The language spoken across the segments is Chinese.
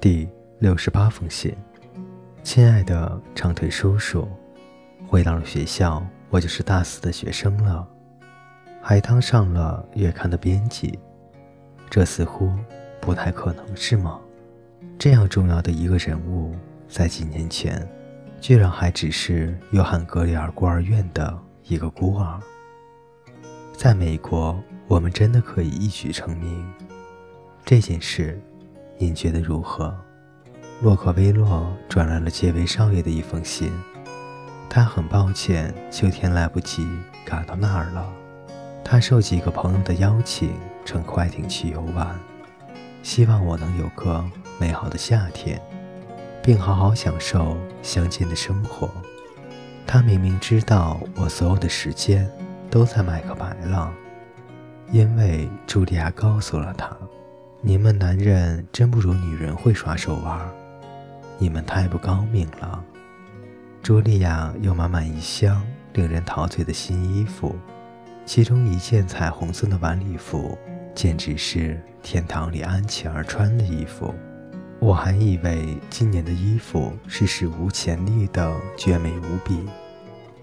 第六十八封信，亲爱的长腿叔叔，回到了学校，我就是大四的学生了，还当上了月刊的编辑。这似乎不太可能，是吗？这样重要的一个人物，在几年前，居然还只是约翰格里尔孤儿院的一个孤儿。在美国，我们真的可以一举成名。这件事。您觉得如何？洛克威洛转来了杰维少爷的一封信，他很抱歉秋天来不及赶到那儿了。他受几个朋友的邀请，乘快艇去游玩，希望我能有个美好的夏天，并好好享受乡间的生活。他明明知道我所有的时间都在麦克白了，因为茱莉亚告诉了他。你们男人真不如女人会耍手腕，你们太不高明了。茱莉亚有满满一箱令人陶醉的新衣服，其中一件彩虹色的晚礼服，简直是天堂里安琪儿穿的衣服。我还以为今年的衣服是史无前例的绝美无比，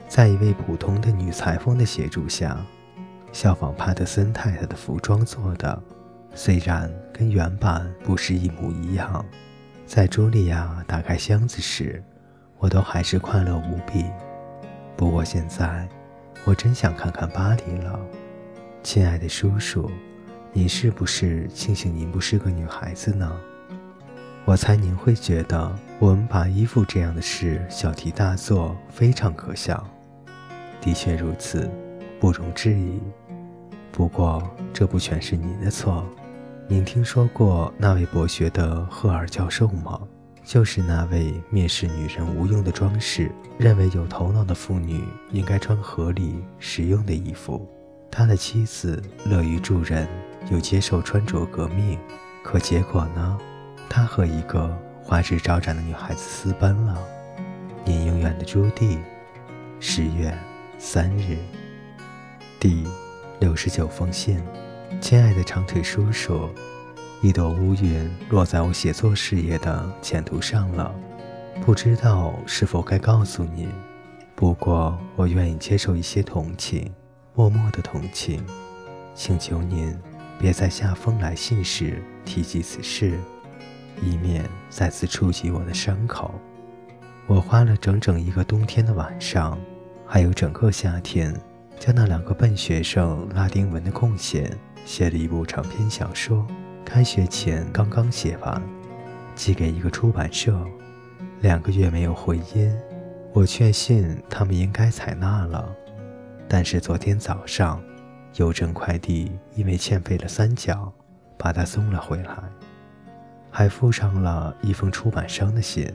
在一位普通的女裁缝的协助下，效仿帕特森太太的服装做的。虽然跟原版不是一模一样，在茱莉亚打开箱子时，我都还是快乐无比。不过现在，我真想看看巴黎了，亲爱的叔叔，您是不是庆幸您不是个女孩子呢？我猜您会觉得我们把衣服这样的事小题大做非常可笑。的确如此，不容置疑。不过这不全是您的错。您听说过那位博学的赫尔教授吗？就是那位蔑视女人无用的装饰，认为有头脑的妇女应该穿合理实用的衣服。他的妻子乐于助人，又接受穿着革命，可结果呢？他和一个花枝招展的女孩子私奔了。您永远的朱棣，十月三日，第六十九封信。亲爱的长腿叔叔，一朵乌云落在我写作事业的前途上了，不知道是否该告诉您。不过我愿意接受一些同情，默默的同情。请求您别在下封来信时提及此事，以免再次触及我的伤口。我花了整整一个冬天的晚上，还有整个夏天，将那两个笨学生拉丁文的空闲。写了一部长篇小说，开学前刚刚写完，寄给一个出版社，两个月没有回音。我确信他们应该采纳了，但是昨天早上，邮政快递因为欠费了三角，把它送了回来，还附上了一封出版商的信，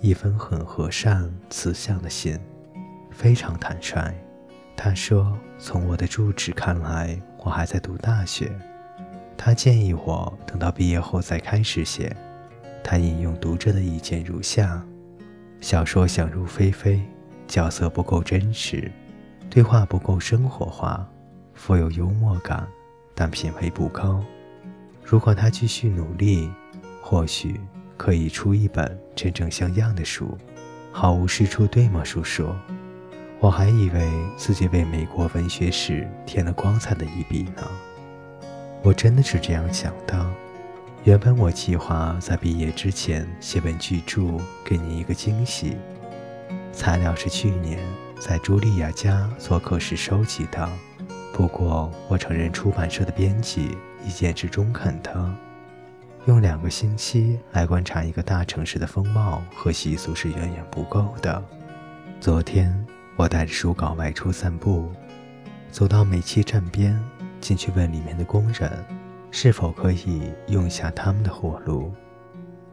一封很和善慈祥的信，非常坦率。他说：“从我的住址看来。”我还在读大学，他建议我等到毕业后再开始写。他引用读者的意见如下：小说想入非非，角色不够真实，对话不够生活化，富有幽默感，但品味不高。如果他继续努力，或许可以出一本真正像样的书，毫无是处，对吗，叔叔？我还以为自己为美国文学史添了光彩的一笔呢。我真的是这样想的。原本我计划在毕业之前写本巨著，给你一个惊喜。材料是去年在茱莉亚家做客时收集的。不过我承认出版社的编辑意见是中肯的。用两个星期来观察一个大城市的风貌和习俗是远远不够的。昨天。我带着书稿外出散步，走到煤气站边，进去问里面的工人，是否可以用一下他们的火炉。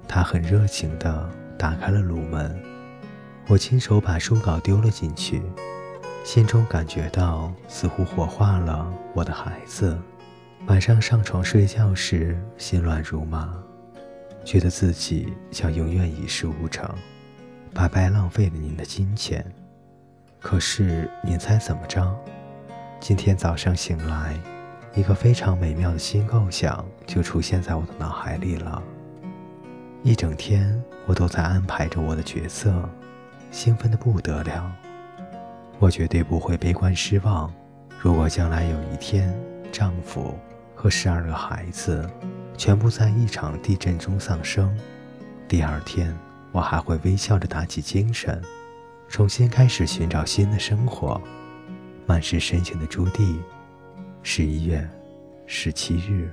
他很热情地打开了炉门，我亲手把书稿丢了进去，心中感觉到似乎火化了我的孩子。晚上上床睡觉时，心乱如麻，觉得自己将永远一事无成，白白浪费了您的金钱。可是，您猜怎么着？今天早上醒来，一个非常美妙的新构想就出现在我的脑海里了。一整天我都在安排着我的角色，兴奋的不得了。我绝对不会悲观失望。如果将来有一天，丈夫和十二个孩子全部在一场地震中丧生，第二天我还会微笑着打起精神，重新开始寻找新的生活。满是深情的朱棣，十一月十七日。